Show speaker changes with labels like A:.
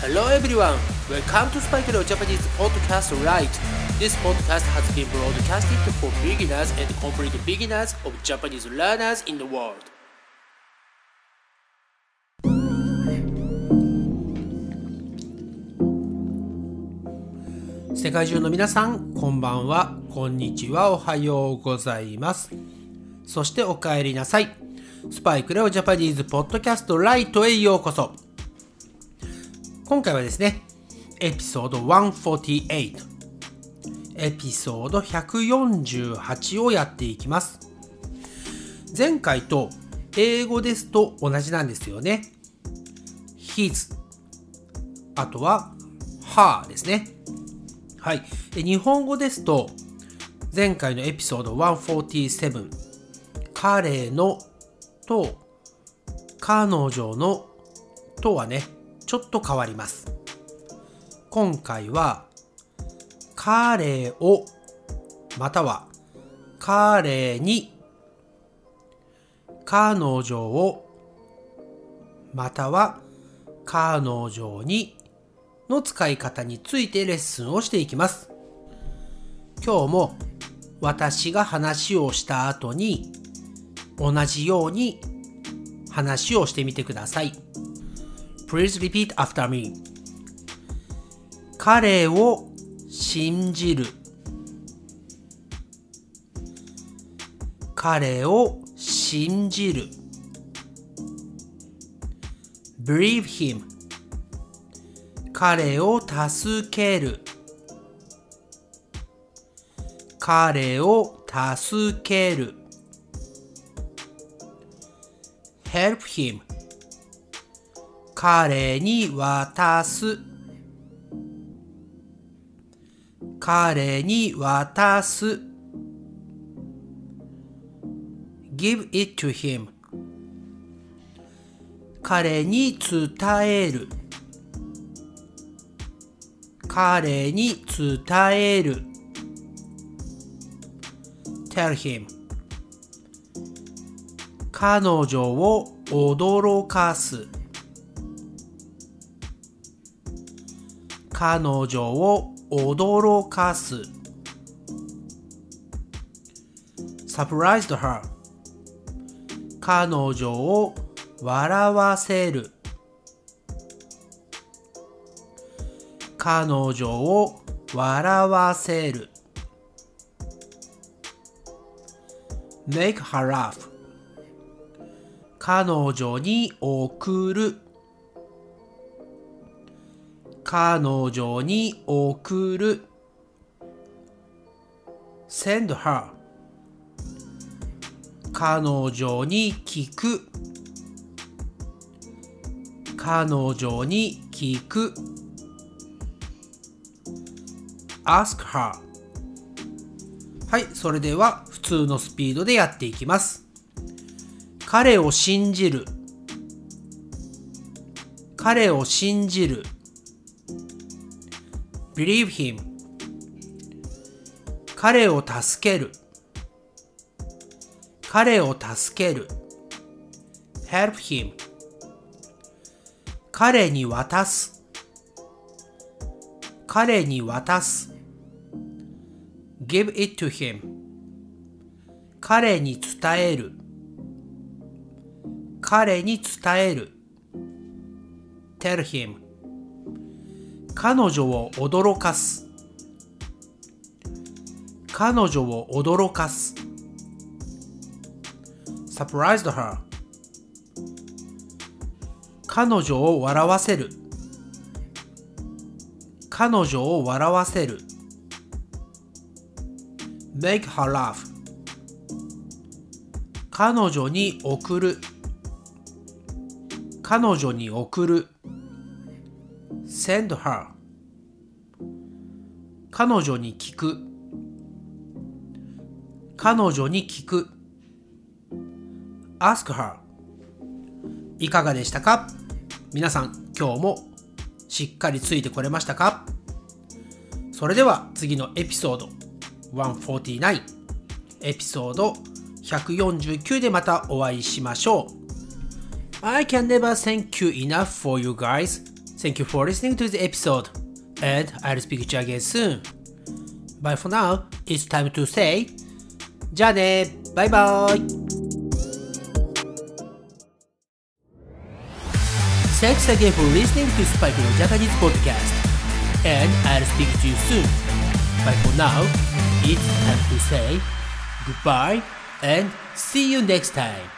A: Hello everyone, welcome to Spike Leo Japanese Podcast Right. This podcast has been broadcasted for beginners and complete beginners of Japanese learners in the world. 世界中の皆さん、こんばんは、こんにちは、おはようございます。そしてお帰りなさい。スパイクレオジャパニーズポッドキャストライトへようこそ。今回はですね、エピソード148、エピソード148をやっていきます。前回と英語ですと同じなんですよね。his あとは her ですね。はい。日本語ですと前回のエピソード147彼のと彼女のとはねちょっと変わります。今回は彼をまたは彼に彼女をまたは彼女にの使い方についてレッスンをしていきます。今日も私が話をした後に同じように話をしてみてください。Please repeat after me. 彼を信じる。彼を信じる。believe him 彼を助ける彼を助ける help him 彼に渡す。彼に渡す。Give it to him. 彼に伝える。彼に伝える。Tell him. 彼女を驚かす。彼女を驚かす。Surprised her. 彼女を笑わせる。彼女を笑わせる。Make her laugh. 彼女に送る。彼女に送る。send her 彼女に聞く。彼女に聞く。ask her はい、それでは普通のスピードでやっていきます。彼を信じる。彼を信じる。Believe him 彼を助ける彼を助ける help him 彼に渡す彼に渡す give it to him 彼に伝える彼に伝える tell him 彼女を驚かす。彼女を驚かす。Surprised her. 彼女を笑わせる。彼女を笑わせる。Make her laugh. 彼女に送る。彼女に送る。Send her. 彼女に聞く。彼女に聞く。Ask her. いかがでしたか？皆さん今日もしっかりついてこれましたか？それでは次のエピソード。149エピソード149でまたお会いしましょう。I can never thank you enough for you guys. Thank you for listening to the episode, and I'll speak to you again soon. But for now, it's time to say じゃあねバイバイ Thanks again for listening to Spike no Japanese podcast, and I'll speak to you soon. But for now, it's time to say goodbye and see you next time.